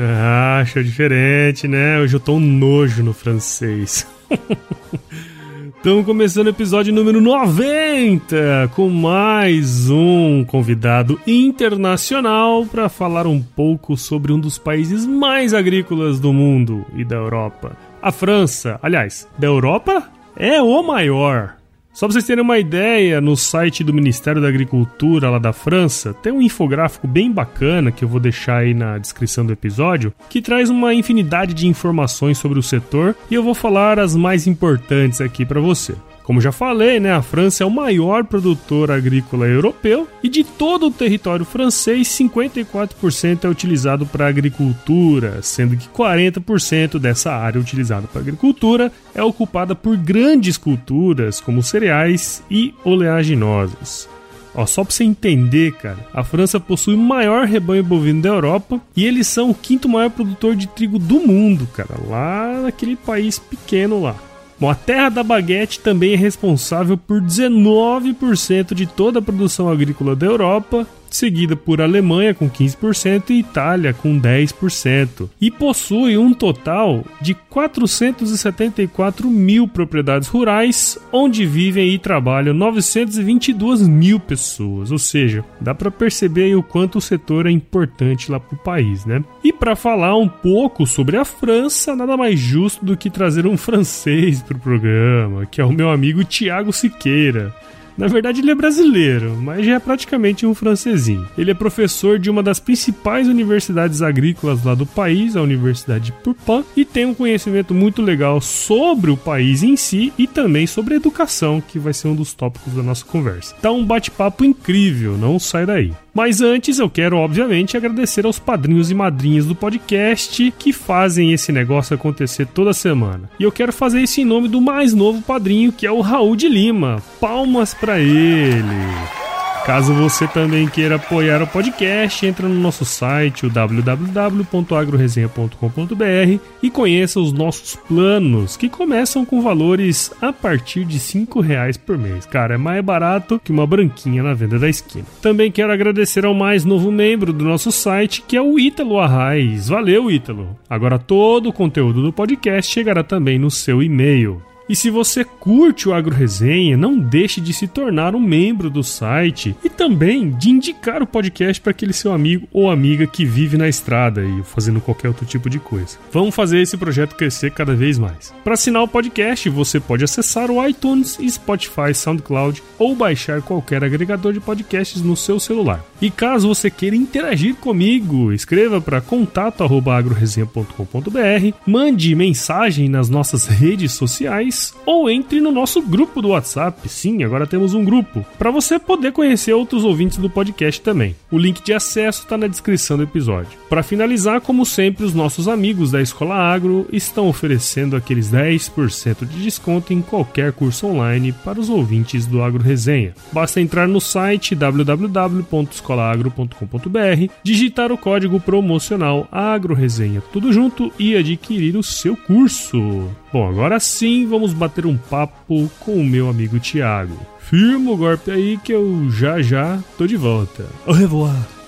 Ah, achou diferente, né? Hoje eu tô um nojo no francês. Estamos começando o episódio número 90 com mais um convidado internacional para falar um pouco sobre um dos países mais agrícolas do mundo e da Europa. A França, aliás, da Europa é o maior. Só para vocês terem uma ideia, no site do Ministério da Agricultura lá da França, tem um infográfico bem bacana que eu vou deixar aí na descrição do episódio, que traz uma infinidade de informações sobre o setor e eu vou falar as mais importantes aqui para você. Como já falei, né, a França é o maior produtor agrícola europeu e de todo o território francês, 54% é utilizado para agricultura, sendo que 40% dessa área utilizada para agricultura é ocupada por grandes culturas como cereais e oleaginosas. Ó, só pra você entender, cara, a França possui o maior rebanho bovino da Europa e eles são o quinto maior produtor de trigo do mundo, cara, lá naquele país pequeno lá. Bom, a terra da baguete também é responsável por 19% de toda a produção agrícola da Europa seguida por Alemanha com 15% e Itália com 10%, e possui um total de 474 mil propriedades rurais, onde vivem e trabalham 922 mil pessoas, ou seja, dá para perceber o quanto o setor é importante lá para o país, né? E para falar um pouco sobre a França, nada mais justo do que trazer um francês para o programa, que é o meu amigo Tiago Siqueira. Na verdade, ele é brasileiro, mas já é praticamente um francesinho. Ele é professor de uma das principais universidades agrícolas lá do país, a Universidade de Purpan, e tem um conhecimento muito legal sobre o país em si e também sobre educação, que vai ser um dos tópicos da nossa conversa. Tá um bate-papo incrível, não sai daí. Mas antes eu quero, obviamente, agradecer aos padrinhos e madrinhas do podcast que fazem esse negócio acontecer toda semana. E eu quero fazer isso em nome do mais novo padrinho, que é o Raul de Lima. Palmas para ele! Caso você também queira apoiar o podcast, entra no nosso site, o www.agroresenha.com.br e conheça os nossos planos, que começam com valores a partir de R$ reais por mês. Cara, é mais barato que uma branquinha na venda da esquina. Também quero agradecer ao mais novo membro do nosso site, que é o Ítalo Arraes. Valeu, Ítalo! Agora todo o conteúdo do podcast chegará também no seu e-mail. E se você curte o Agro Resenha, não deixe de se tornar um membro do site e também de indicar o podcast para aquele seu amigo ou amiga que vive na estrada e fazendo qualquer outro tipo de coisa. Vamos fazer esse projeto crescer cada vez mais. Para assinar o podcast, você pode acessar o iTunes, Spotify, SoundCloud ou baixar qualquer agregador de podcasts no seu celular. E caso você queira interagir comigo, escreva para contato@agroresenha.com.br, mande mensagem nas nossas redes sociais ou entre no nosso grupo do WhatsApp. Sim, agora temos um grupo para você poder conhecer outros ouvintes do podcast também. O link de acesso está na descrição do episódio. Para finalizar, como sempre, os nossos amigos da Escola Agro estão oferecendo aqueles 10% de desconto em qualquer curso online para os ouvintes do Agro Resenha. Basta entrar no site www.escolaagro.com.br, digitar o código promocional Agro Resenha tudo junto e adquirir o seu curso. Bom, agora sim vamos bater um papo com o meu amigo Thiago. Firma o golpe aí que eu já já tô de volta. Au revoir!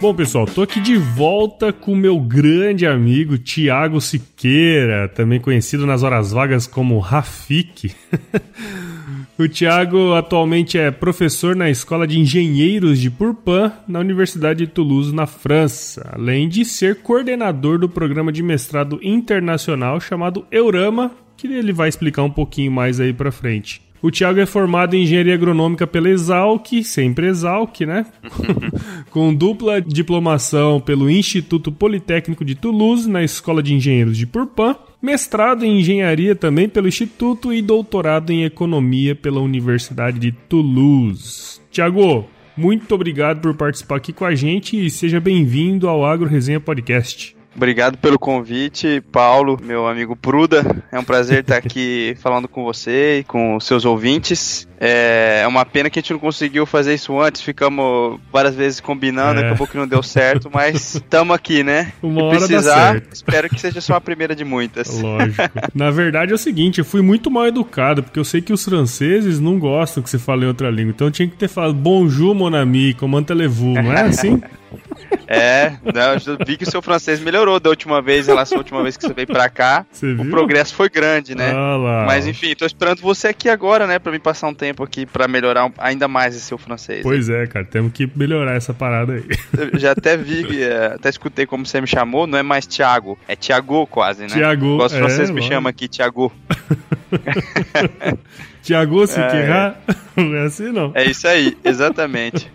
Bom, pessoal, tô aqui de volta com meu grande amigo Tiago Siqueira, também conhecido nas horas vagas como Rafik. O Thiago atualmente é professor na Escola de Engenheiros de Purpan, na Universidade de Toulouse, na França, além de ser coordenador do programa de mestrado internacional chamado Eurama, que ele vai explicar um pouquinho mais aí pra frente. O Thiago é formado em engenharia agronômica pela Exalc, sempre Exalc, né? Com dupla diplomação pelo Instituto Politécnico de Toulouse, na Escola de Engenheiros de Purpan, mestrado em engenharia também pelo Instituto e doutorado em economia pela Universidade de Toulouse. Tiago, muito obrigado por participar aqui com a gente e seja bem-vindo ao Agro Resenha Podcast. Obrigado pelo convite, Paulo, meu amigo Pruda. É um prazer estar aqui falando com você e com seus ouvintes. É uma pena que a gente não conseguiu fazer isso antes, ficamos várias vezes combinando, é. acabou que não deu certo, mas estamos aqui, né? Uma hora precisar, espero que seja só a primeira de muitas. Lógico. Na verdade é o seguinte, eu fui muito mal educado, porque eu sei que os franceses não gostam que você fale em outra língua, então eu tinha que ter falado bonjour mon ami, comment allez-vous, não é assim? É, né, eu vi que o seu francês melhorou da última vez em relação à última vez que você veio pra cá. Você o progresso foi grande, né? Ah Mas enfim, tô esperando você aqui agora, né, pra me passar um tempo aqui pra melhorar ainda mais esse seu francês. Pois é, cara, temos que melhorar essa parada aí. Eu já até vi, é, até escutei como você me chamou, não é mais Thiago, é Thiago quase, né? Thiago. Gosto é, francês me chama aqui Thiago. Tiago Siqueira? É. Não é assim, não. É isso aí, exatamente.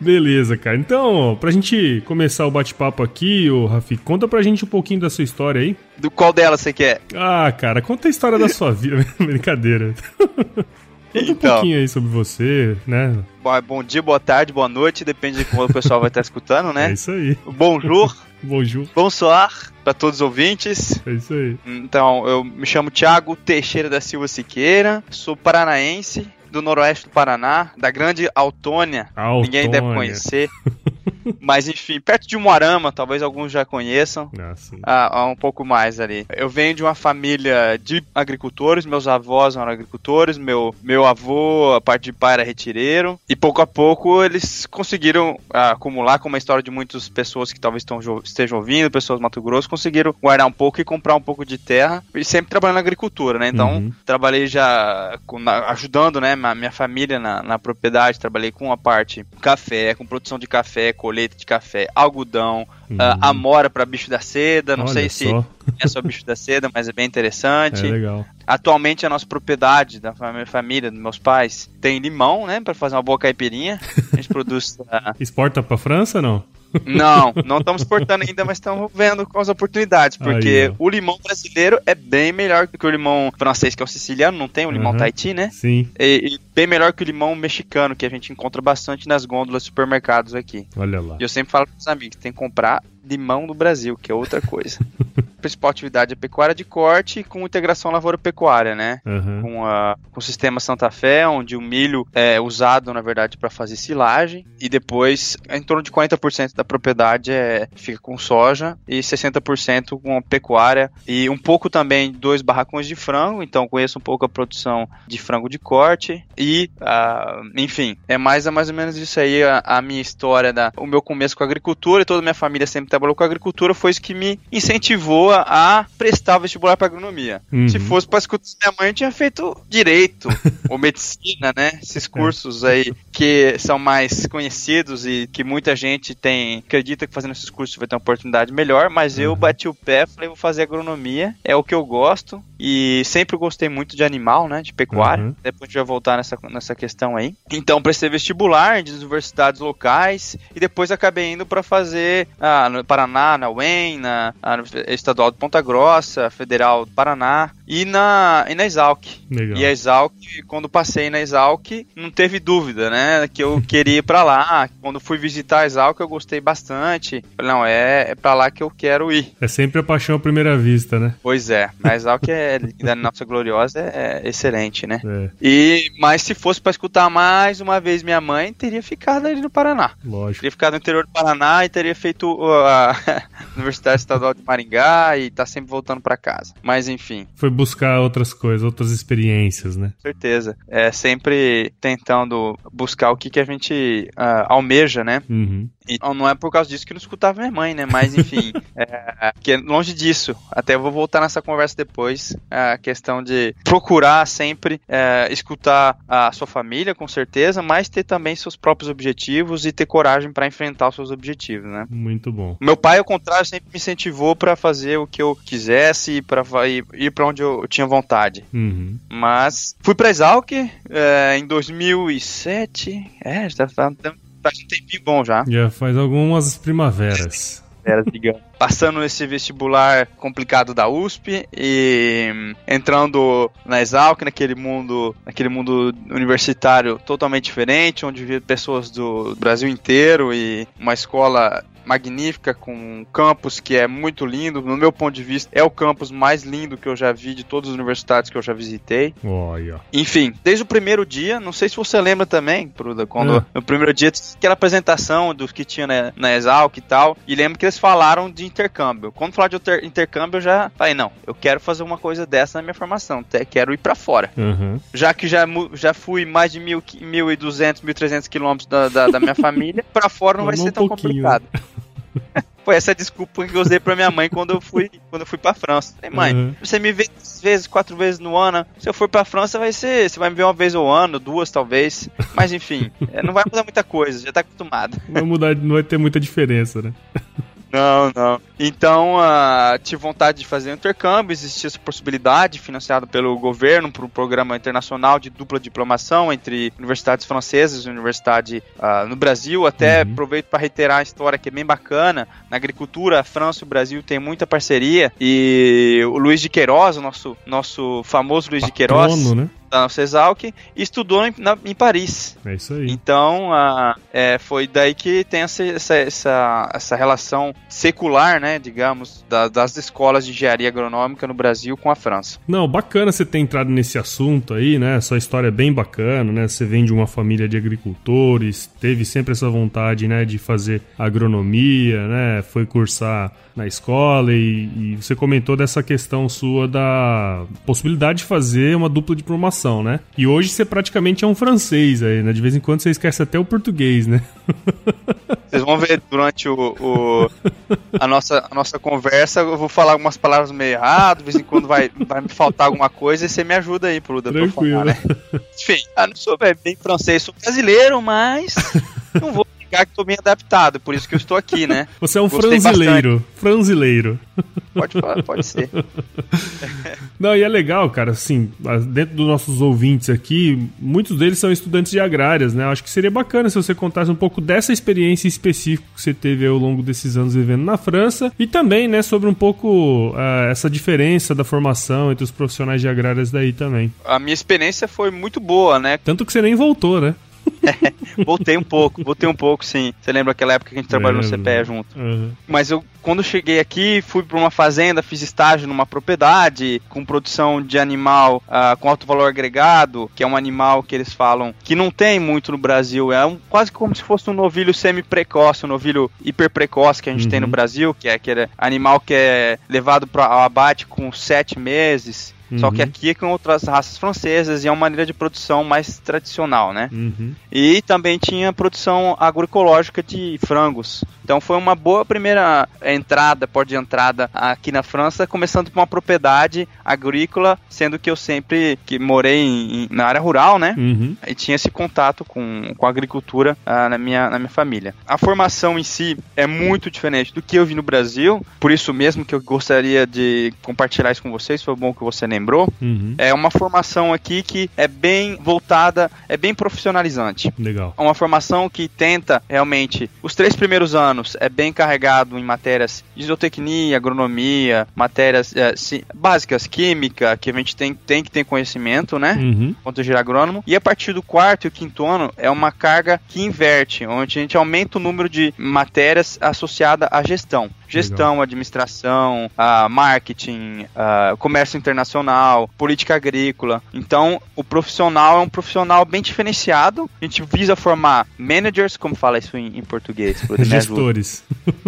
Beleza, cara. Então, pra gente começar o bate-papo aqui, ô Rafi, conta pra gente um pouquinho da sua história aí. Do qual dela você quer? Ah, cara, conta a história da sua vida. Brincadeira. Conta então, um pouquinho aí sobre você, né? Bom, bom dia, boa tarde, boa noite, depende de como o pessoal vai estar escutando, né? É isso aí. Bonjour. Bonjour. Bonsoir para todos os ouvintes. É isso aí. Então, eu me chamo Thiago Teixeira da Silva Siqueira, sou paranaense, do noroeste do Paraná, da grande Autônia. Autônia. Ninguém deve conhecer. Mas enfim, perto de Moarama, talvez alguns já conheçam. Ah, um pouco mais ali. Eu venho de uma família de agricultores, meus avós eram agricultores, meu, meu avô, a parte de pai era retireiro. E pouco a pouco eles conseguiram ah, acumular, com uma história de muitas pessoas que talvez estão, estejam ouvindo, pessoas do Mato Grosso, conseguiram guardar um pouco e comprar um pouco de terra. E sempre trabalhando na agricultura, né? Então, uhum. trabalhei já com, na, ajudando, né, minha família na, na propriedade, trabalhei com a parte café, com produção de café, colheita de café, algodão, uh, amora para bicho da seda. Não Olha sei se é só bicho da seda, mas é bem interessante. É legal. Atualmente a nossa propriedade da minha família, dos meus pais, tem limão, né, para fazer uma boa caipirinha. A gente produz. Uh... Exporta para França, não? Não, não estamos exportando ainda, mas estamos vendo com as oportunidades, porque Aí, o limão brasileiro é bem melhor que o limão francês, que é o siciliano, não tem o limão uhum, Tahiti, né? Sim. E, e, bem melhor que o limão mexicano, que a gente encontra bastante nas gôndolas supermercados aqui. Olha lá. E eu sempre falo para os amigos, tem que comprar limão do Brasil, que é outra coisa. a principal atividade é pecuária de corte com integração lavoura-pecuária, né? Uhum. Com, a, com o sistema Santa Fé, onde o milho é usado, na verdade, para fazer silagem, e depois em torno de 40% da propriedade é, fica com soja e 60% com pecuária, e um pouco também dois barracões de frango, então conheço um pouco a produção de frango de corte, e, uh, enfim, é mais, é mais ou menos isso aí a, a minha história, da, o meu começo com a agricultura, e toda a minha família sempre trabalhou com agricultura, foi isso que me incentivou a prestar vestibular para agronomia. Uhum. Se fosse para escutar minha mãe, eu tinha feito direito ou medicina, né? Esses é. cursos aí que são mais conhecidos e que muita gente tem acredita que fazendo esses cursos vai ter uma oportunidade melhor, mas uhum. eu bati o pé, falei vou fazer agronomia, é o que eu gosto e sempre gostei muito de animal, né? De pecuária. Uhum. Depois a gente vai voltar nessa, nessa questão aí. Então prestei vestibular de universidades locais e depois acabei indo para fazer ah, Paraná, na UEM, na, na Estadual de Ponta Grossa, Federal do Paraná e na, e na Exalc. Legal. E a Exalc, quando passei na Exalc, não teve dúvida, né? Que eu queria ir para lá. Quando fui visitar a Exalc, eu gostei bastante. Falei, não, é, é para lá que eu quero ir. É sempre a paixão à primeira vista, né? Pois é. A Exalc é, da Nossa Gloriosa é, é excelente, né? É. E, mas se fosse para escutar mais uma vez minha mãe, teria ficado ali no Paraná. Lógico. Teria ficado no interior do Paraná e teria feito uh, a Universidade Estadual de Maringá e tá sempre voltando para casa. Mas enfim. Foi buscar outras coisas, outras experiências, né? Com certeza. É sempre tentando buscar o que, que a gente uh, almeja, né? Uhum. E não é por causa disso que eu não escutava minha mãe, né? Mas enfim, é, que longe disso. Até eu vou voltar nessa conversa depois. A questão de procurar sempre é, escutar a sua família, com certeza, mas ter também seus próprios objetivos e ter coragem para enfrentar os seus objetivos, né? Muito bom. Meu pai, ao contrário, sempre me incentivou para fazer o que eu quisesse, para ir, ir para onde eu tinha vontade. Uhum. Mas fui para Exalc é, em 2007. É, já tá faz um tempinho bom já. Já faz algumas primaveras. Passando esse vestibular complicado da USP e entrando na Exalc, naquele mundo, naquele mundo universitário totalmente diferente, onde vi pessoas do Brasil inteiro e uma escola magnífica, com um campus que é muito lindo. No meu ponto de vista, é o campus mais lindo que eu já vi de todas as universidades que eu já visitei. Olha. Enfim, desde o primeiro dia, não sei se você lembra também, Pruda, quando é. no primeiro dia aquela apresentação dos que tinha na, na Exalc e tal, e lembro que eles falaram de intercâmbio. Quando falaram de intercâmbio, eu já falei, não, eu quero fazer uma coisa dessa na minha formação, quero ir para fora. Uhum. Já que já, já fui mais de 1.200, 1.300 quilômetros da, da, da minha família, para fora não vai ser tão pouquinho. complicado. Foi essa desculpa que eu usei pra minha mãe quando eu fui, quando eu fui pra França. Falei, mãe, uhum. você me vê três vezes, quatro vezes no ano. Se eu for pra França, vai ser. Você vai me ver uma vez ao ano, duas talvez. Mas enfim, é, não vai mudar muita coisa, já tá acostumado. Não vai mudar, não vai ter muita diferença, né? Não, não. Então, uh, tive vontade de fazer um intercâmbio, existia essa possibilidade, financiada pelo governo, por um programa internacional de dupla diplomação entre universidades francesas e universidade uh, no Brasil. Até uhum. aproveito para reiterar a história que é bem bacana. Na agricultura, a França e o Brasil têm muita parceria e o Luiz de Queiroz, o nosso, nosso famoso Luiz Patrono, de Queiroz, né? Da nossa Exalc e estudou em, na, em, Paris. É isso aí. Então, a, é, foi daí que tem essa, essa, essa, relação secular, né, digamos, da, das escolas de engenharia agronômica no Brasil com a França. Não, bacana você ter entrado nesse assunto aí, né? Sua história é bem bacana, né? Você vem de uma família de agricultores, teve sempre essa vontade, né, de fazer agronomia, né? Foi cursar na escola e, e você comentou dessa questão sua da possibilidade de fazer uma dupla diplomacia né? E hoje você praticamente é um francês aí, né? De vez em quando você esquece até o português, né? Vocês vão ver durante o, o, a, nossa, a nossa conversa, eu vou falar algumas palavras meio errado, de vez em quando vai, vai me faltar alguma coisa e você me ajuda aí, Pruda, Tranquilo. Falar, né? Enfim, eu não sou bem francês, sou brasileiro, mas não vou negar que estou bem adaptado, por isso que eu estou aqui, né? Você é um Gostei franzileiro. Bastante. Franzileiro. Pode falar, pode ser. Não, e é legal, cara, assim, dentro dos nossos ouvintes aqui, muitos deles são estudantes de agrárias, né? Eu acho que seria bacana se você contasse um pouco dessa experiência específica que você teve ao longo desses anos vivendo na França e também, né, sobre um pouco uh, essa diferença da formação entre os profissionais de agrárias daí também. A minha experiência foi muito boa, né? Tanto que você nem voltou, né? voltei um pouco, voltei um pouco, sim. Você lembra aquela época que a gente trabalhou no CPE junto? Uhum. Mas eu, quando cheguei aqui, fui para uma fazenda, fiz estágio numa propriedade com produção de animal uh, com alto valor agregado, que é um animal que eles falam que não tem muito no Brasil. É um, quase como se fosse um novilho semi-precoce, um novilho hiper-precoce que a gente uhum. tem no uhum. Brasil, que é aquele animal que é levado para abate com sete meses Uhum. Só que uhum. aqui é com outras raças francesas e é uma maneira de produção mais tradicional, né? Uhum. E também tinha produção agroecológica de frangos. Então foi uma boa primeira entrada, porta de entrada aqui na França, começando com uma propriedade agrícola, sendo que eu sempre que morei em, na área rural, né? Uhum. E tinha esse contato com, com a agricultura uh, na, minha, na minha família. A formação em si é muito diferente do que eu vi no Brasil, por isso mesmo que eu gostaria de compartilhar isso com vocês, foi bom que você lembrou. Uhum. É uma formação aqui que é bem voltada, é bem profissionalizante. Legal. É uma formação que tenta realmente os três primeiros anos é bem carregado em matérias de isotecnia, agronomia, matérias é, básicas, química, que a gente tem, tem que ter conhecimento, né? Uhum. Quanto gerar agrônomo. E a partir do quarto e quinto ano é uma carga que inverte, onde a gente aumenta o número de matérias associada à gestão. Gestão, Legal. administração, uh, marketing, uh, comércio internacional, política agrícola. Então, o profissional é um profissional bem diferenciado. A gente visa formar managers, como fala isso em, em português? Gestores.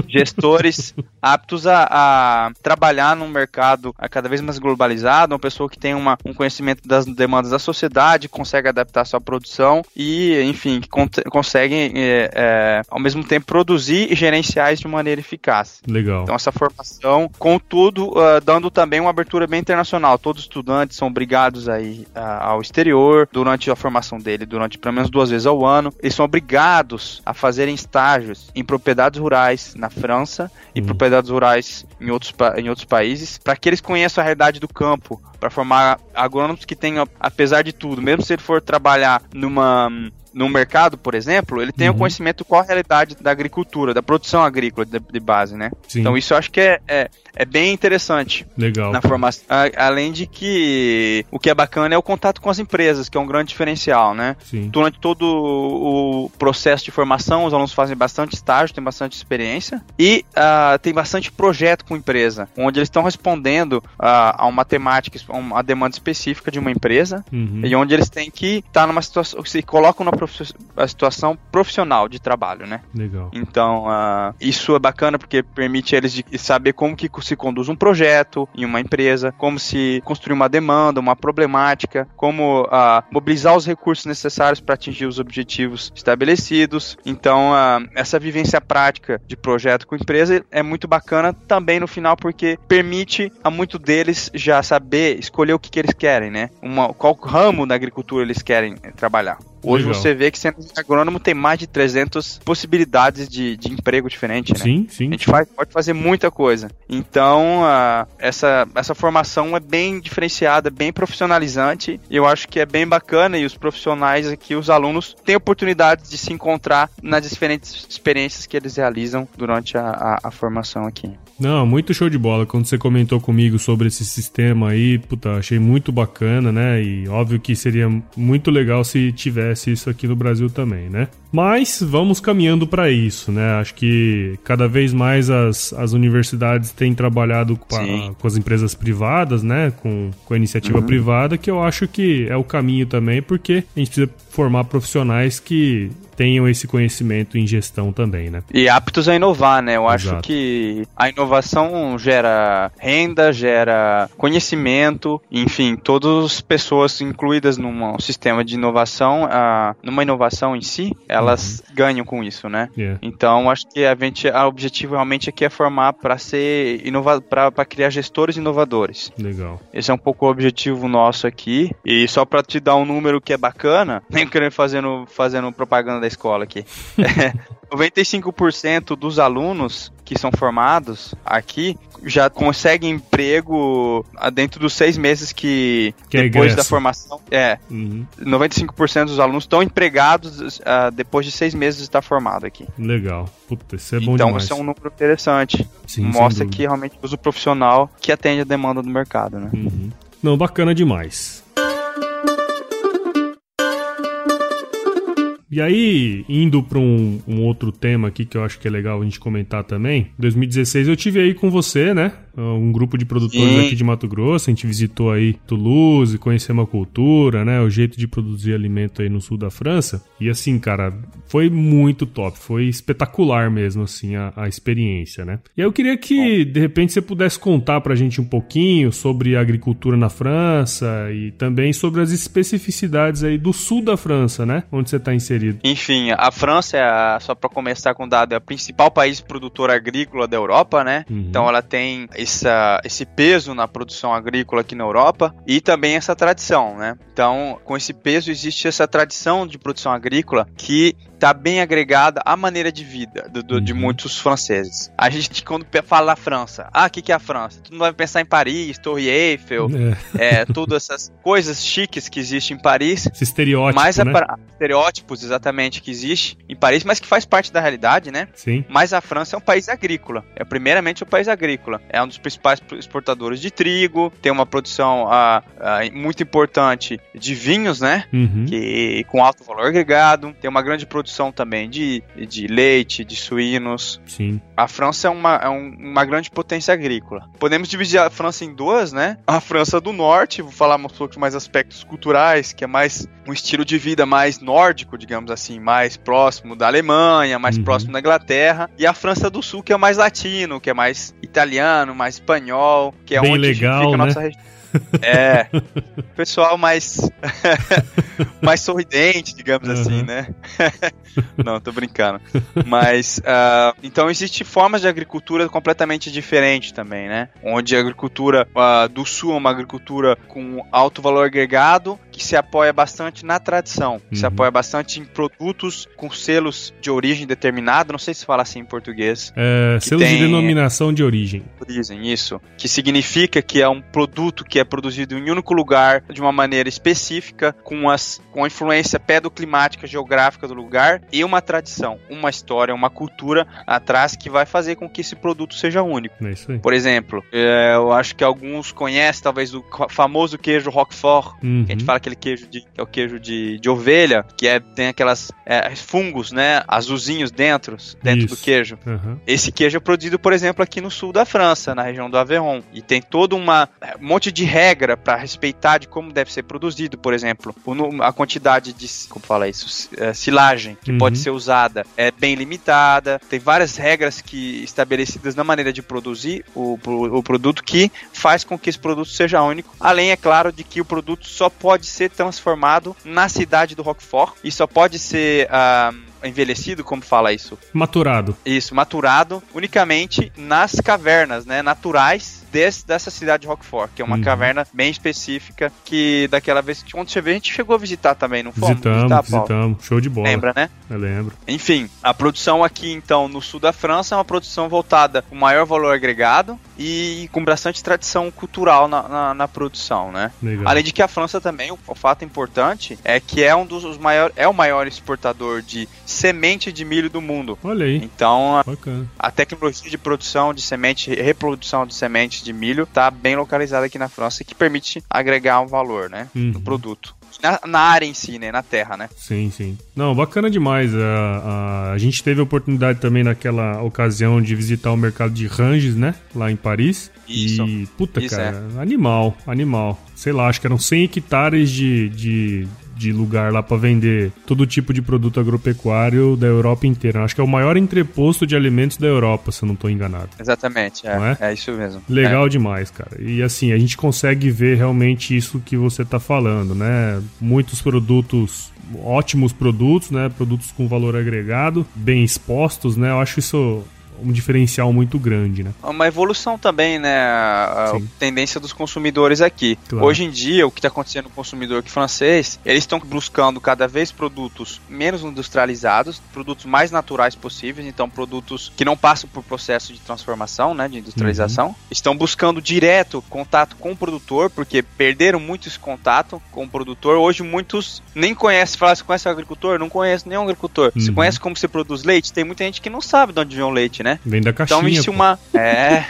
Gestores aptos a, a, trabalhar num mercado cada vez mais globalizado, uma pessoa que tem uma, um conhecimento das demandas da sociedade, consegue adaptar sua produção e, enfim, que con consegue, é, é, ao mesmo tempo, produzir e gerenciar isso de maneira eficaz. Legal. Então, essa formação, contudo, uh, dando também uma abertura bem internacional. Todos os estudantes são obrigados a ir uh, ao exterior durante a formação dele, durante pelo menos duas vezes ao ano. Eles são obrigados a fazerem estágios em propriedades rurais na França e hum. propriedades rurais em outros, em outros países, para que eles conheçam a realidade do campo, para formar agrônomos que tenham, apesar de tudo, mesmo se ele for trabalhar numa no mercado, por exemplo, ele tem uhum. o conhecimento qual a realidade da agricultura, da produção agrícola de, de base, né? Sim. Então isso eu acho que é, é, é, bem interessante. Legal. Na formação. além de que o que é bacana é o contato com as empresas, que é um grande diferencial, né? Sim. Durante todo o processo de formação, os alunos fazem bastante estágio, tem bastante experiência e uh, tem bastante projeto com empresa, onde eles estão respondendo uh, a uma temática, a uma demanda específica de uma empresa uhum. e onde eles têm que estar tá numa situação, se colocam numa a situação profissional de trabalho, né? Legal. Então, uh, isso é bacana porque permite eles saber como que se conduz um projeto em uma empresa, como se construir uma demanda, uma problemática, como uh, mobilizar os recursos necessários para atingir os objetivos estabelecidos. Então, uh, essa vivência prática de projeto com empresa é muito bacana também no final porque permite a muito deles já saber escolher o que, que eles querem, né? Uma, qual ramo da agricultura eles querem trabalhar. Hoje Legal. você vê que sendo agrônomo tem mais de 300 possibilidades de, de emprego diferente, né? Sim, sim. A gente faz, pode fazer muita coisa. Então, essa, essa formação é bem diferenciada, bem profissionalizante. E eu acho que é bem bacana e os profissionais aqui, os alunos, têm oportunidade de se encontrar nas diferentes experiências que eles realizam durante a, a, a formação aqui. Não, muito show de bola. Quando você comentou comigo sobre esse sistema aí, puta, achei muito bacana, né? E óbvio que seria muito legal se tivesse isso aqui no Brasil também, né? Mas vamos caminhando para isso, né? Acho que cada vez mais as, as universidades têm trabalhado com, a, com as empresas privadas, né? Com, com a iniciativa uhum. privada, que eu acho que é o caminho também, porque a gente precisa formar profissionais que tenham esse conhecimento em gestão também, né? E aptos a inovar, né? Eu Exato. acho que a inovação gera renda, gera conhecimento, enfim, todas as pessoas incluídas num sistema de inovação, uh, numa inovação em si, elas uhum. ganham com isso, né? Yeah. Então, acho que a gente, o objetivo realmente aqui é formar para ser inovador, para criar gestores inovadores. Legal. Esse é um pouco o objetivo nosso aqui. E só para te dar um número que é bacana, nem querendo fazendo, fazendo propaganda da escola aqui. É, 95% dos alunos que são formados aqui já conseguem emprego dentro dos seis meses que, que é depois é da formação. É. Uhum. 95% dos alunos estão empregados uh, depois de seis meses de estar formado aqui. Legal. Puta, isso é bom então, demais. isso é um número interessante. Sim, Mostra que realmente usa o profissional que atende a demanda do mercado, né? Uhum. Não, bacana demais. E aí, indo para um, um, outro tema aqui que eu acho que é legal a gente comentar também. 2016 eu tive aí com você, né? Um grupo de produtores Sim. aqui de Mato Grosso. A gente visitou aí Toulouse, conhecemos a cultura, né? O jeito de produzir alimento aí no sul da França. E assim, cara, foi muito top. Foi espetacular mesmo, assim, a, a experiência, né? E aí eu queria que, de repente, você pudesse contar pra gente um pouquinho sobre a agricultura na França e também sobre as especificidades aí do sul da França, né? Onde você está inserido enfim, a França, é a, só para começar com dado, é o principal país produtor agrícola da Europa, né? Uhum. Então ela tem essa, esse peso na produção agrícola aqui na Europa e também essa tradição, né? Então, com esse peso existe essa tradição de produção agrícola que está bem agregada à maneira de vida do, do, uhum. de muitos franceses. A gente, quando fala França, ah, o que, que é a França? Tu não vai pensar em Paris, Torre Eiffel, é. é todas essas coisas chiques que existem em Paris. Esse estereótipo, mas né? estereótipos, exatamente, que existe em Paris, mas que faz parte da realidade, né? Sim. Mas a França é um país agrícola. É primeiramente um país agrícola. É um dos principais exportadores de trigo, tem uma produção uh, uh, muito importante de vinhos, né? Uhum. Que, com alto valor agregado, tem uma grande produção produção também de, de leite, de suínos. Sim. A França é uma, é um, uma grande potência agrícola. Podemos dividir a França em duas, né? A França do Norte, vou falar um pouco mais aspectos culturais, que é mais um estilo de vida mais nórdico, digamos assim, mais próximo da Alemanha, mais uhum. próximo da Inglaterra, e a França do Sul, que é mais latino, que é mais italiano, mais espanhol, que é Bem onde legal, fica a nossa né? região. É, pessoal mais mais sorridente, digamos uhum. assim, né? Não, tô brincando. Mas uh, então existe formas de agricultura completamente diferentes também, né? Onde a agricultura uh, do sul é uma agricultura com alto valor agregado que se apoia bastante na tradição, uhum. se apoia bastante em produtos com selos de origem determinada, não sei se fala assim em português. É, selos tem, de denominação de origem. Origem, isso. Que significa que é um produto que é produzido em um único lugar, de uma maneira específica, com, as, com a influência pedoclimática geográfica do lugar e uma tradição, uma história, uma cultura atrás que vai fazer com que esse produto seja único. É isso aí. Por exemplo, é, eu acho que alguns conhecem talvez o famoso queijo Roquefort, uhum. que a gente fala que aquele queijo de, que é o queijo de, de ovelha, que é, tem aquelas é, fungos, né, azulzinhos dentro, dentro Isso. do queijo. Uhum. Esse queijo é produzido, por exemplo, aqui no sul da França, na região do Aveyron, e tem todo uma é, um monte de regra para respeitar de como deve ser produzido, por exemplo, a quantidade de, como fala isso, é, silagem que uhum. pode ser usada é bem limitada, tem várias regras que estabelecidas na maneira de produzir o, o, o produto que faz com que esse produto seja único, além, é claro, de que o produto só pode ser transformado na cidade do Roquefort e só pode ser uh, envelhecido, como fala isso? Maturado. Isso, maturado unicamente nas cavernas, né, naturais desse, dessa cidade de Rockford, que é uma uhum. caverna bem específica que daquela vez que onde você vê, a gente chegou a visitar também, não fomos? Visitamos, visitar, visitamos. Show de bola. Lembra, né? Eu lembro. Enfim, a produção aqui, então, no sul da França é uma produção voltada com maior valor agregado e com bastante tradição cultural na, na, na produção, né? Legal. Além de que a França também, o, o fato importante é que é um dos maiores, é o maior exportador de semente de milho do mundo. Olha aí. Então, a, a tecnologia de produção de semente, reprodução de de milho está bem localizada aqui na França, que permite agregar um valor, né, uhum. no produto. Na, na, área em si, né? Na terra, né? Sim, sim. Não, bacana demais. A, a, a, gente teve a oportunidade também naquela ocasião de visitar o mercado de Ranges, né? Lá em Paris. Isso. E, puta, Isso cara, é. animal, animal. Sei lá, acho que eram 100 hectares de, de, de lugar lá para vender todo tipo de produto agropecuário da Europa inteira. Acho que é o maior entreposto de alimentos da Europa, se eu não estou enganado. Exatamente, é, é? é? isso mesmo. Legal é. demais, cara. E assim, a gente consegue ver realmente isso que você está falando, né? Muitos produtos ótimos produtos, né? Produtos com valor agregado, bem expostos, né? Eu acho isso um diferencial muito grande, né? Uma evolução também, né? A, a tendência dos consumidores aqui. Claro. Hoje em dia, o que está acontecendo no consumidor aqui francês, eles estão buscando cada vez produtos menos industrializados, produtos mais naturais possíveis, então produtos que não passam por processo de transformação, né, de industrialização. Uhum. Estão buscando direto contato com o produtor, porque perderam muito esse contato com o produtor. Hoje muitos nem conhecem, falam, você conhece o agricultor? Não conhece nenhum agricultor. Uhum. Você conhece como se produz leite? Tem muita gente que não sabe de onde vem o leite, né? Né? Vem da caixinha. Então existe uma. É.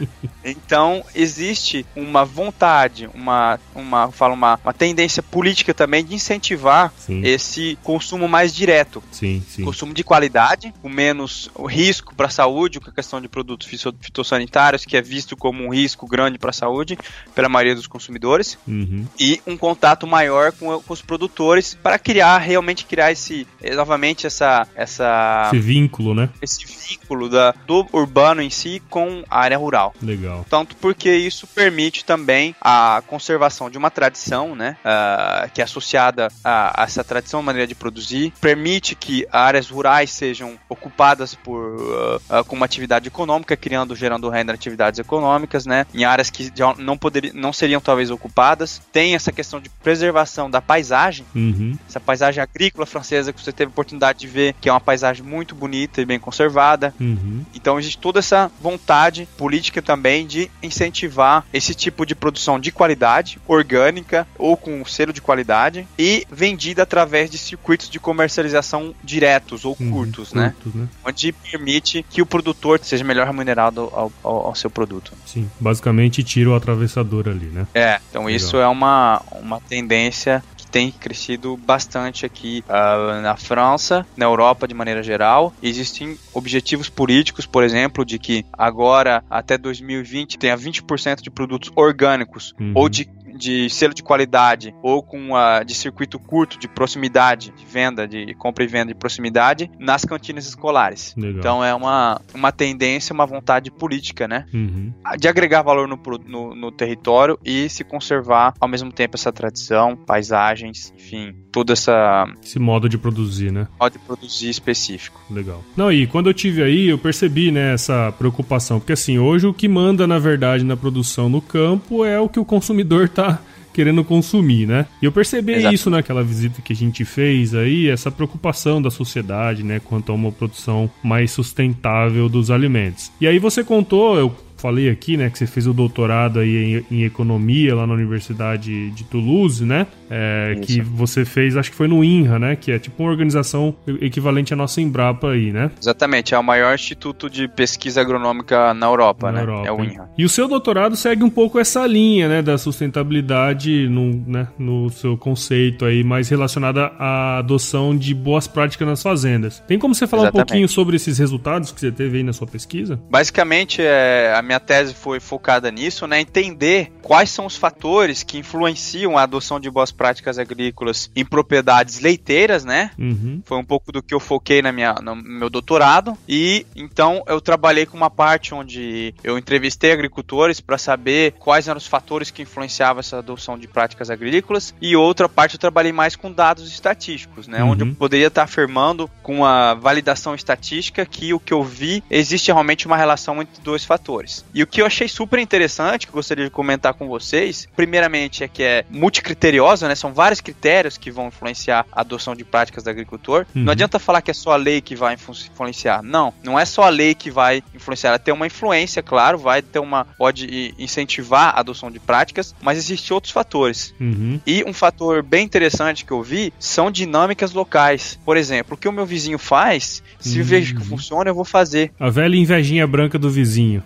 Então, existe uma vontade, uma, uma, falo uma, uma tendência política também de incentivar sim. esse consumo mais direto. Sim, sim. Consumo de qualidade, com menos risco para a saúde, com a questão de produtos fitossanitários, que é visto como um risco grande para a saúde pela maioria dos consumidores. Uhum. E um contato maior com, com os produtores para criar, realmente criar esse, novamente, essa, essa... Esse vínculo, né? Esse vínculo da, do urbano em si com a área rural. Legal. Legal. Tanto porque isso permite também a conservação de uma tradição, né? Uh, que é associada a, a, essa tradição, maneira de produzir, permite que áreas rurais sejam ocupadas por uh, uh, com uma atividade econômica, criando, gerando renda atividades econômicas, né? Em áreas que não poderiam, não seriam talvez ocupadas. Tem essa questão de preservação da paisagem, uhum. essa paisagem agrícola francesa que você teve oportunidade de ver, que é uma paisagem muito bonita e bem conservada. Uhum. Então existe toda essa vontade política também também de incentivar esse tipo de produção de qualidade, orgânica ou com selo de qualidade e vendida através de circuitos de comercialização diretos ou uhum, curtos, né? curtos né? né? Onde permite que o produtor seja melhor remunerado ao, ao, ao, seu produto. Sim, basicamente tira o atravessador ali, né? É, então Legal. isso é uma, uma tendência tem crescido bastante aqui uh, na França, na Europa de maneira geral. Existem objetivos políticos, por exemplo, de que agora até 2020 tenha 20% de produtos orgânicos uhum. ou de de selo de qualidade ou com a de circuito curto de proximidade, de venda, de compra e venda de proximidade nas cantinas escolares. Legal. Então é uma, uma tendência, uma vontade política, né? Uhum. De agregar valor no, no, no, território e se conservar ao mesmo tempo essa tradição, paisagens, enfim, toda essa. Esse modo de produzir, né? Modo de produzir específico. Legal. Não, e quando eu tive aí, eu percebi, né, essa preocupação. Porque assim, hoje o que manda, na verdade, na produção no campo é o que o consumidor tá querendo consumir, né? E eu percebi Exato. isso naquela visita que a gente fez aí, essa preocupação da sociedade, né, quanto a uma produção mais sustentável dos alimentos. E aí você contou, eu falei aqui, né, que você fez o doutorado aí em, em economia lá na Universidade de Toulouse, né? É, que você fez, acho que foi no INRA, né? Que é tipo uma organização equivalente à nossa Embrapa aí, né? Exatamente, é o maior instituto de pesquisa agronômica na Europa, na né? Europa, é o INRA. E o seu doutorado segue um pouco essa linha, né, da sustentabilidade no, né, no seu conceito aí, mais relacionada à adoção de boas práticas nas fazendas. Tem como você falar Exatamente. um pouquinho sobre esses resultados que você teve aí na sua pesquisa? Basicamente, é, a minha tese foi focada nisso, né? Entender quais são os fatores que influenciam a adoção de boas práticas agrícolas em propriedades leiteiras, né? Uhum. Foi um pouco do que eu foquei na minha, no meu doutorado. E então eu trabalhei com uma parte onde eu entrevistei agricultores para saber quais eram os fatores que influenciavam essa adoção de práticas agrícolas. E outra parte eu trabalhei mais com dados estatísticos, né? Uhum. Onde eu poderia estar afirmando com a validação estatística que o que eu vi existe realmente uma relação entre dois fatores. E o que eu achei super interessante, que eu gostaria de comentar com vocês, primeiramente é que é multicriteriosa, né? São vários critérios que vão influenciar a adoção de práticas do agricultor. Uhum. Não adianta falar que é só a lei que vai influenciar. Não, não é só a lei que vai influenciar. Ela tem uma influência, claro, vai ter uma. pode incentivar a adoção de práticas, mas existem outros fatores. Uhum. E um fator bem interessante que eu vi são dinâmicas locais. Por exemplo, o que o meu vizinho faz, se uhum. eu vejo que funciona, eu vou fazer. A velha invejinha branca do vizinho.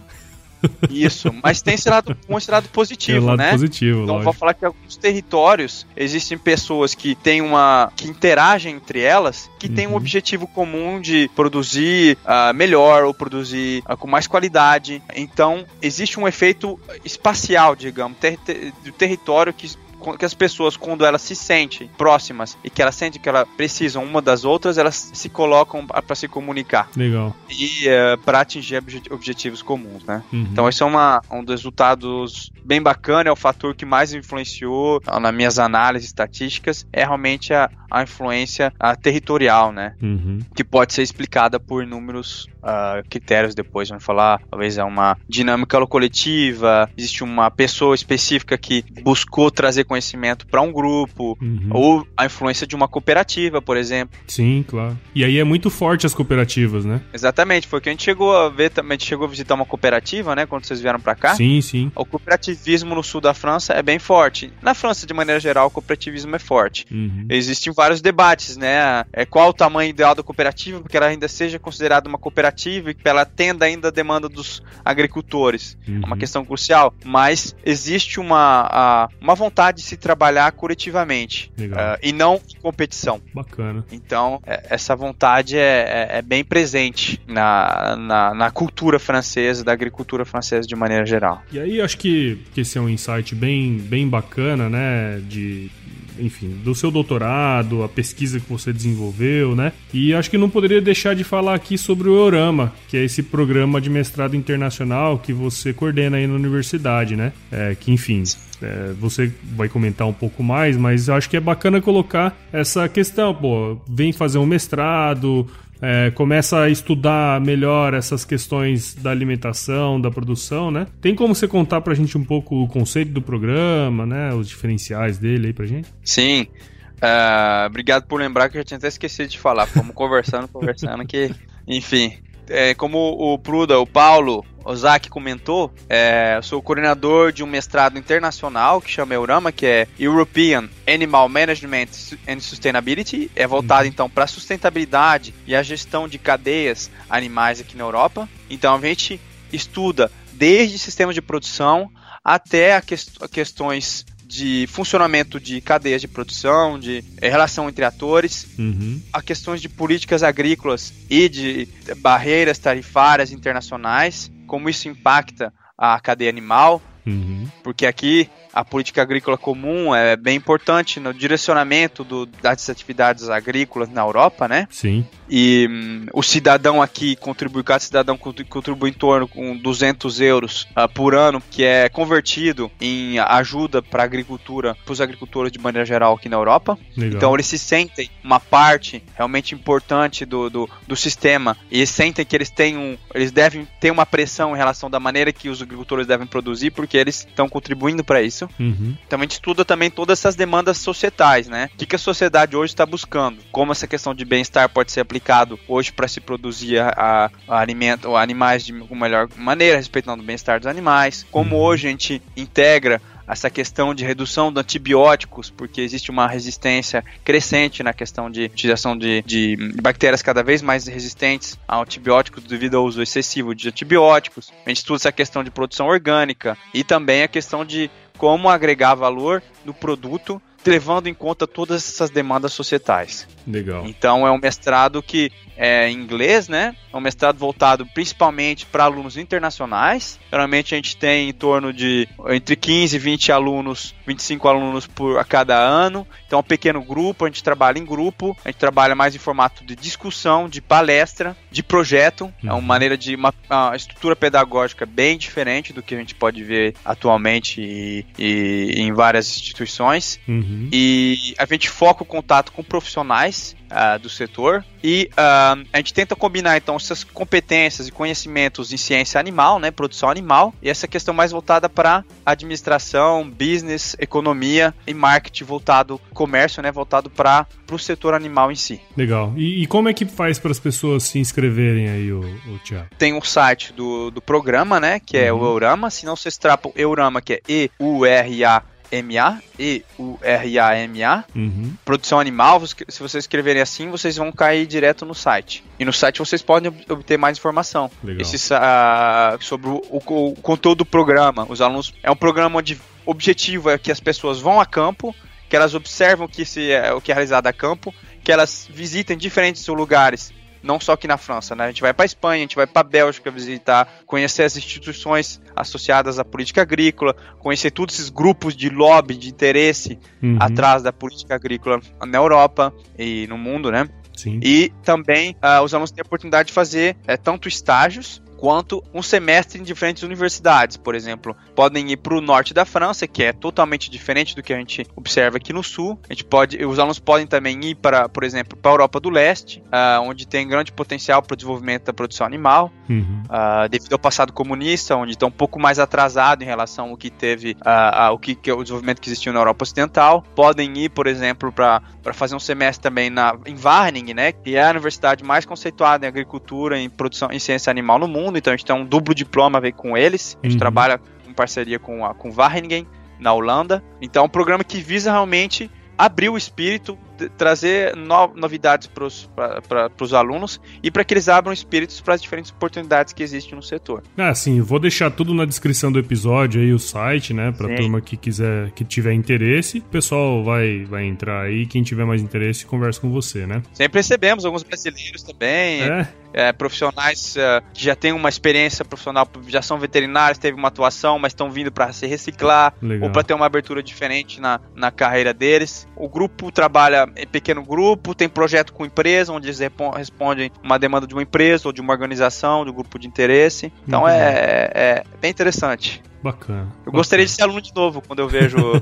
Isso, mas tem esse lado, esse lado positivo, tem lado né? positivo, então lógico. vou falar que alguns territórios existem pessoas que têm uma que interagem entre elas, que uhum. têm um uhum. objetivo comum de produzir uh, melhor ou produzir uh, com mais qualidade. Então existe um efeito espacial, digamos, ter, ter, do território que que as pessoas, quando elas se sentem próximas e que elas sentem que elas precisam uma das outras, elas se colocam para se comunicar. Legal. E uh, eh, para atingir objetivos comuns, né? Uhum. Então, esse é uma, um dos resultados bem bacana, é o fator que mais influenciou nas minhas análises estatísticas, é realmente a, a influência a territorial, né? Uhum. Que pode ser explicada por inúmeros uh, critérios depois, vamos falar, talvez é uma dinâmica coletiva, existe uma pessoa específica que buscou trazer conhecimento para um grupo, uhum. ou a influência de uma cooperativa, por exemplo. Sim, claro. E aí é muito forte as cooperativas, né? Exatamente, foi que a gente chegou a ver também, a gente chegou a visitar uma cooperativa, né, quando vocês vieram para cá. Sim, sim. O cooperativismo no sul da França é bem forte. Na França, de maneira geral, o cooperativismo é forte. Uhum. Existem vários debates, né? É qual o tamanho ideal da cooperativa, porque ela ainda seja considerada uma cooperativa e que ela atenda ainda a demanda dos agricultores. Uhum. É uma uhum. questão crucial. Mas existe uma, a, uma vontade de se trabalhar coletivamente uh, e não em competição. Bacana. Então, é, essa vontade é, é, é bem presente na, na, na, cultura francesa, da agricultura francesa de maneira geral. E aí, acho que, que esse é um insight bem, bem bacana, né? De enfim, do seu doutorado, a pesquisa que você desenvolveu, né? E acho que não poderia deixar de falar aqui sobre o Eurama, que é esse programa de mestrado internacional que você coordena aí na universidade, né? É, que, enfim, é, você vai comentar um pouco mais, mas acho que é bacana colocar essa questão, pô, vem fazer um mestrado, é, começa a estudar melhor essas questões da alimentação, da produção, né? Tem como você contar pra gente um pouco o conceito do programa, né? Os diferenciais dele aí pra gente? Sim. Uh, obrigado por lembrar que eu já tinha até esquecido de falar. Fomos conversando, conversando, que, enfim. É, como o Pruda, o Paulo, Ozaki comentou, é, sou coordenador de um mestrado internacional que chama Eurama, que é European Animal Management and Sustainability. É voltado uhum. então para a sustentabilidade e a gestão de cadeias animais aqui na Europa. Então a gente estuda desde sistemas de produção até a, que, a questões de funcionamento de cadeias de produção, de é, relação entre atores, uhum. a questões de políticas agrícolas e de barreiras tarifárias internacionais, como isso impacta a cadeia animal, uhum. porque aqui a política agrícola comum é bem importante no direcionamento do, das atividades agrícolas na Europa, né? Sim. E hum, o cidadão aqui contribui, cada cidadão contribui em torno com 200 euros uh, por ano, que é convertido em ajuda para a agricultura, para os agricultores de maneira geral aqui na Europa. Legal. Então eles se sentem uma parte realmente importante do, do, do sistema e eles sentem que eles têm um, eles devem ter uma pressão em relação da maneira que os agricultores devem produzir, porque eles estão contribuindo para isso isso. Uhum. Então a gente estuda também todas essas demandas societais, né? O que, que a sociedade hoje está buscando? Como essa questão de bem-estar pode ser aplicado hoje para se produzir a, a alimento, ou animais de uma melhor maneira, respeitando o bem-estar dos animais. Como uhum. hoje a gente integra essa questão de redução de antibióticos, porque existe uma resistência crescente na questão de utilização de, de bactérias cada vez mais resistentes a antibióticos devido ao uso excessivo de antibióticos. A gente estuda essa questão de produção orgânica e também a questão de como agregar valor no produto levando em conta todas essas demandas societais. Legal. Então é um mestrado que é em inglês, né? É um mestrado voltado principalmente para alunos internacionais. Geralmente a gente tem em torno de entre 15 e 20 alunos, 25 alunos por a cada ano. Então é um pequeno grupo, a gente trabalha em grupo, a gente trabalha mais em formato de discussão, de palestra, de projeto. É uma uhum. maneira de uma, uma, estrutura pedagógica bem diferente do que a gente pode ver atualmente e, e em várias instituições. Uhum. E a gente foca o contato com profissionais uh, do setor. E uh, a gente tenta combinar então essas competências e conhecimentos em ciência animal, né, produção animal, e essa questão mais voltada para administração, business, economia e marketing voltado comércio, né, voltado para o setor animal em si. Legal. E, e como é que faz para as pessoas se inscreverem aí, o, o Thiago? Tem o um site do, do programa, né, que é uhum. o Eurama. Se não se extrapa o Eurama, que é E U R A M-A, E-U-R-A-M-A, uhum. produção animal. Se vocês escreverem assim, vocês vão cair direto no site. E no site vocês podem obter mais informação Esse, uh, sobre o, o, o, conteúdo do programa. Os alunos. É um programa onde o objetivo é que as pessoas vão a campo, que elas observam o que, se, é, o que é realizado a campo, que elas visitem diferentes lugares não só aqui na França, né? A gente vai para Espanha, a gente vai para Bélgica visitar, conhecer as instituições associadas à política agrícola, conhecer todos esses grupos de lobby, de interesse uhum. atrás da política agrícola na Europa e no mundo, né? Sim. E também uh, os alunos têm a oportunidade de fazer é, tanto estágios quanto um semestre em diferentes universidades. Por exemplo, podem ir para o norte da França, que é totalmente diferente do que a gente observa aqui no sul. A gente pode, os alunos podem também ir para, por exemplo, para a Europa do Leste, uh, onde tem grande potencial para o desenvolvimento da produção animal, uhum. uh, devido ao passado comunista, onde está um pouco mais atrasado em relação ao que teve, uh, ao que, que é o desenvolvimento que existiu na Europa Ocidental. Podem ir, por exemplo, para fazer um semestre também na, em Wageningen, né, que é a universidade mais conceituada em agricultura, em produção, em ciência animal no mundo mundo, então a gente tem um duplo diploma ver com eles. A gente uhum. trabalha em parceria com a com Wageningen, na Holanda. Então é um programa que visa realmente abrir o espírito trazer no, novidades para os alunos e para que eles abram espíritos para as diferentes oportunidades que existem no setor. Ah, sim, vou deixar tudo na descrição do episódio aí, o site, né, para turma que quiser, que tiver interesse. O pessoal vai, vai entrar aí, quem tiver mais interesse, conversa com você, né? Sempre recebemos alguns brasileiros também. É? É, profissionais uh, que já têm uma experiência profissional, já são veterinários, teve uma atuação, mas estão vindo para se reciclar Legal. ou para ter uma abertura diferente na, na carreira deles. O grupo trabalha em pequeno grupo, tem projeto com empresa, onde eles respondem uma demanda de uma empresa ou de uma organização, de um grupo de interesse. Então é, é, bem interessante. Bacana. Eu bacana. gostaria de ser aluno de novo quando eu vejo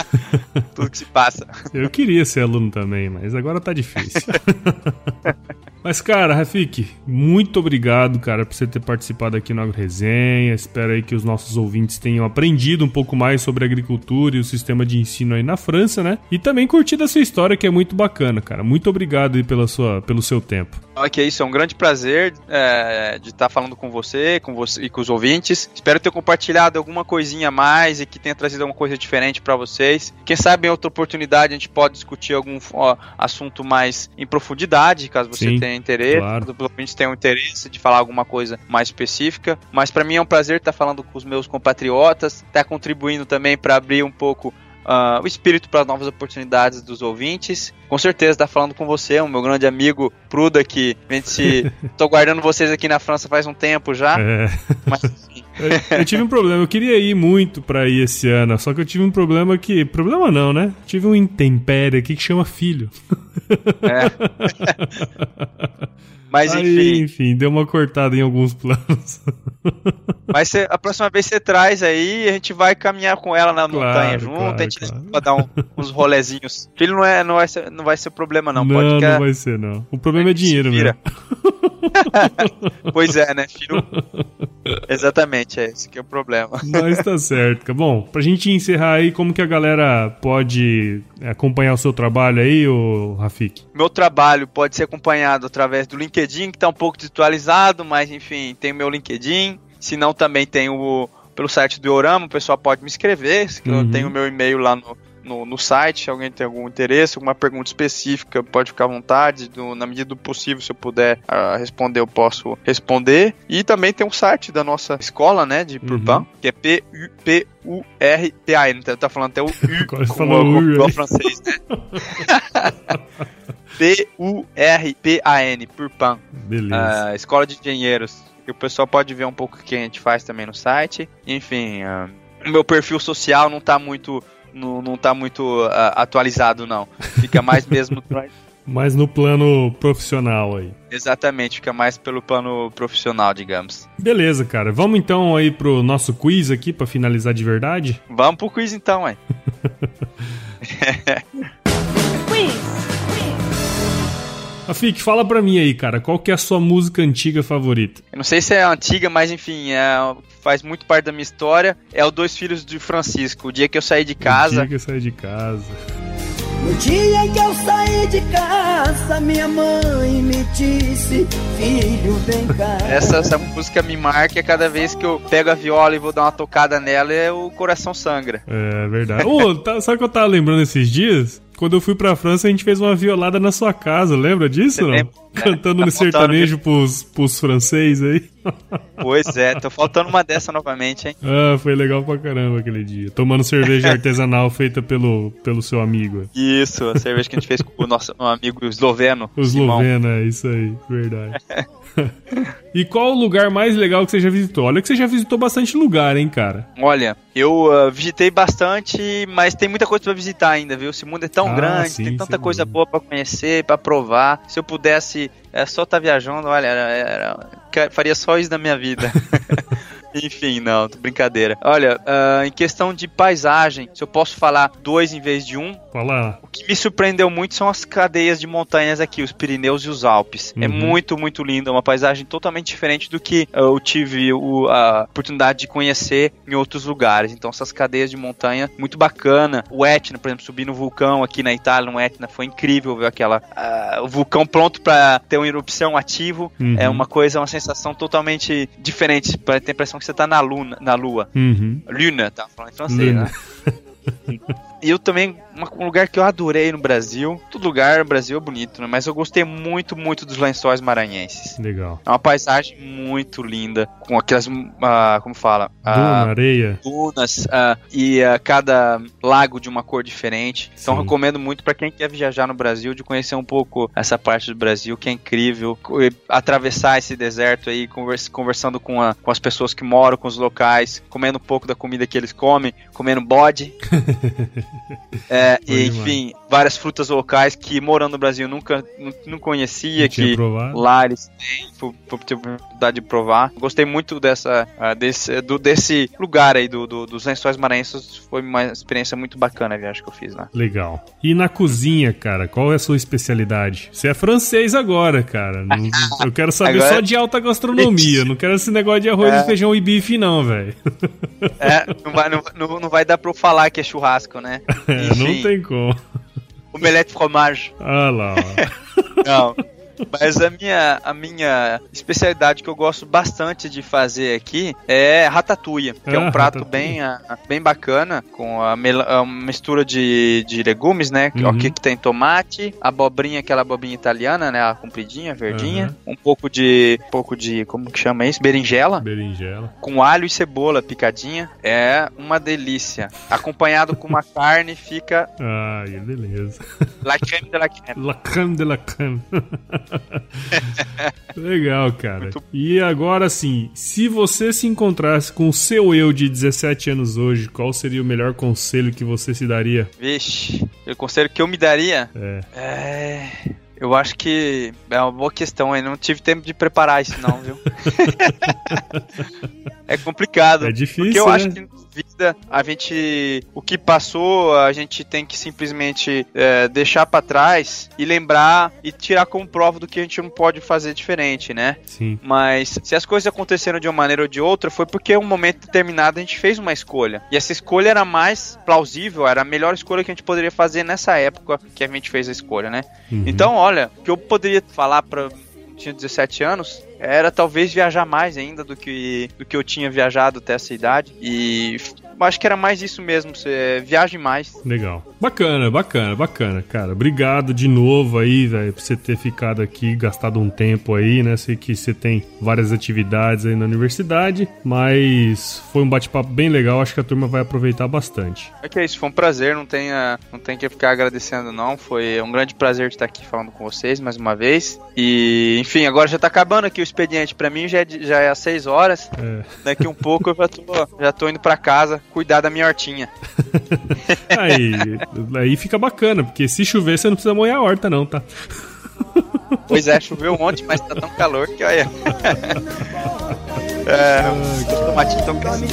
tudo que se passa. Eu queria ser aluno também, mas agora tá difícil. Mas, cara, Rafik, muito obrigado, cara, por você ter participado aqui no Agro Resenha. Espero aí que os nossos ouvintes tenham aprendido um pouco mais sobre agricultura e o sistema de ensino aí na França, né? E também curtido a sua história, que é muito bacana, cara. Muito obrigado aí pela sua, pelo seu tempo. Ok, isso é um grande prazer é, de estar falando com você, com você e com os ouvintes. Espero ter compartilhado alguma coisinha a mais e que tenha trazido alguma coisa diferente para vocês. Quem sabe em outra oportunidade a gente pode discutir algum ó, assunto mais em profundidade, caso você Sim. tenha interesse, claro. os ouvintes têm um interesse de falar alguma coisa mais específica. Mas para mim é um prazer estar falando com os meus compatriotas, estar contribuindo também para abrir um pouco Uh, o espírito para novas oportunidades dos ouvintes. Com certeza está falando com você, o meu grande amigo Pruda, que a gente tô guardando vocês aqui na França faz um tempo já. É. Mas eu, eu, tive um problema, eu queria ir muito pra ir esse ano, só que eu tive um problema que. Problema não, né? Tive um intempério aqui que chama filho. É. Mas enfim. Aí, enfim, deu uma cortada em alguns planos. Mas cê, a próxima vez você traz aí, a gente vai caminhar com ela na claro, montanha junto, claro, a gente claro. vai dar um, uns rolezinhos. Filho não, é, não, vai ser, não vai ser problema, não. Não, Pode não vai ser, não. O problema é dinheiro mesmo. pois é, né, filho? Exatamente, é esse que é o problema. Mas tá certo. Bom, pra gente encerrar aí, como que a galera pode acompanhar o seu trabalho aí, o Rafik? Meu trabalho pode ser acompanhado através do LinkedIn, que tá um pouco desatualizado, mas enfim, tem o meu LinkedIn. Se não, também tem o pelo site do Orama, o pessoal pode me escrever, que uhum. eu tenho o meu e-mail lá no, no, no, site. Se alguém tem algum interesse, alguma pergunta específica, pode ficar à vontade. Do, na medida do possível, se eu puder uh, responder, eu posso responder. E também tem um site da nossa escola, né, de Purpan, uhum. que é P-U-P-U-R-P-A-N. Então tá falando até o U, como, igual francês, né? P-U-R-P-A-N, Purpan. Beleza. Uh, escola de Engenheiros. E o pessoal pode ver um pouco o que a gente faz também no site. Enfim, uh, o meu perfil social não tá muito não, não tá muito uh, atualizado, não. Fica mais mesmo. mais no plano profissional aí. Exatamente, fica mais pelo plano profissional, digamos. Beleza, cara. Vamos então aí pro nosso quiz aqui para finalizar de verdade? Vamos pro quiz então, aí. Afik, fala pra mim aí, cara, qual que é a sua música antiga favorita? Eu não sei se é antiga, mas enfim, é, faz muito parte da minha história. É o Dois Filhos de Francisco. O dia que eu saí de casa. O dia que eu saí de casa. No dia em que eu saí de casa, minha mãe me disse: Filho, vem cá. Essa, essa música me marca e cada vez que eu pego a viola e vou dar uma tocada nela, é o coração sangra. É verdade. oh, tá, sabe o que eu tava lembrando esses dias? Quando eu fui pra França, a gente fez uma violada na sua casa, lembra disso? Não? Cantando tá no sertanejo pros, pros franceses aí. Pois é, tô faltando uma dessa novamente, hein? Ah, foi legal pra caramba aquele dia. Tomando cerveja artesanal feita pelo, pelo seu amigo. Isso, a cerveja que a gente fez com o nosso amigo esloveno. O esloveno, é isso aí, verdade. e qual o lugar mais legal que você já visitou? Olha que você já visitou bastante lugar, hein, cara? Olha, eu uh, visitei bastante, mas tem muita coisa para visitar ainda, viu? Esse mundo é tão ah, grande, sim, tem tanta coisa boa para conhecer, para provar. Se eu pudesse é, só estar tá viajando, olha, era, era, faria só isso na minha vida. Enfim, não, brincadeira. Olha, uh, em questão de paisagem, se eu posso falar dois em vez de um. Fala. O que me surpreendeu muito são as cadeias de montanhas aqui, os Pirineus e os Alpes. É uhum. É muito, muito lindo, é uma paisagem totalmente diferente do que eu tive o, a oportunidade de conhecer em outros lugares. Então, essas cadeias de montanha, muito bacana. O Etna, por exemplo, subir no vulcão aqui na Itália, no Etna, foi incrível ver aquela. Uh, o vulcão pronto para ter uma erupção ativo. Uhum. É uma coisa, uma sensação totalmente diferente. Para ter a impressão que você tá na luna, na lua. Uhum. Luna, tá falando em francês, Luna. né? E eu também, um lugar que eu adorei no Brasil, todo lugar no Brasil é bonito, né? Mas eu gostei muito, muito dos lençóis maranhenses. Legal. É uma paisagem muito linda, com aquelas, uh, como fala? Uh, Duna, areia. Dunas, uh, e uh, cada lago de uma cor diferente. Então recomendo muito para quem quer viajar no Brasil, de conhecer um pouco essa parte do Brasil, que é incrível. Atravessar esse deserto aí, conversando com, a, com as pessoas que moram, com os locais, comendo um pouco da comida que eles comem, comendo bode. É, e, enfim, várias frutas locais que morando no Brasil nunca não, não conhecia, não que provado. lá eles têm, ter oportunidade de provar. Gostei muito dessa, uh, desse, do, desse lugar aí, do, do, dos lençóis maranhenses. Foi uma experiência muito bacana a viagem que eu fiz lá. Legal. E na cozinha, cara, qual é a sua especialidade? Você é francês agora, cara. eu quero saber agora... só de alta gastronomia. não quero esse negócio de arroz, é. feijão e bife, não, velho. É, não vai, não, não vai dar pra eu falar que é churrasco, né? É, não tem como. Omelete fromage. Ah lá. não. Mas a minha, a minha especialidade que eu gosto bastante de fazer aqui é ratatouille, que ah, é um ah, prato bem, bem bacana, com a, a mistura de, de legumes, né? Uhum. Aqui que tem tomate, abobrinha, aquela abobrinha italiana, né? A compridinha, verdinha, uhum. um pouco de, um pouco de, como que chama isso? Berinjela. Berinjela. Com alho e cebola picadinha. É uma delícia. Acompanhado com uma carne, fica... Ai, beleza. La creme de la creme. La creme de la creme. Legal, cara. Muito... E agora sim, se você se encontrasse com o seu eu de 17 anos hoje, qual seria o melhor conselho que você se daria? Vixe, o conselho que eu me daria? É. É. Eu acho que é uma boa questão aí. Não tive tempo de preparar isso, não, viu? é complicado. É difícil. Porque eu né? acho que vida, a gente. O que passou, a gente tem que simplesmente é, deixar para trás e lembrar e tirar como prova do que a gente não pode fazer diferente, né? Sim. Mas se as coisas aconteceram de uma maneira ou de outra, foi porque em um momento determinado a gente fez uma escolha. E essa escolha era mais plausível, era a melhor escolha que a gente poderia fazer nessa época que a gente fez a escolha, né? Uhum. Então, olha, o que eu poderia falar para tinha 17 anos, era talvez viajar mais ainda do que, do que eu tinha viajado até essa idade. E acho que era mais isso mesmo, você viaje mais. Legal. Bacana, bacana, bacana, cara. Obrigado de novo aí, velho, por você ter ficado aqui, gastado um tempo aí, né? Sei que você tem várias atividades aí na universidade, mas foi um bate-papo bem legal, acho que a turma vai aproveitar bastante. É que é isso, foi um prazer, não tem, não tem que ficar agradecendo não, foi um grande prazer estar aqui falando com vocês mais uma vez. E, enfim, agora já tá acabando aqui o expediente, para mim já é, já é às 6 horas, é. daqui um pouco eu já tô, já tô indo para casa cuidar da minha hortinha. aí, aí fica bacana, porque se chover você não precisa molhar a horta, não, tá? Pois é, choveu um monte, mas tá tão calor que olha. é, os tomatinhos estão crescendo.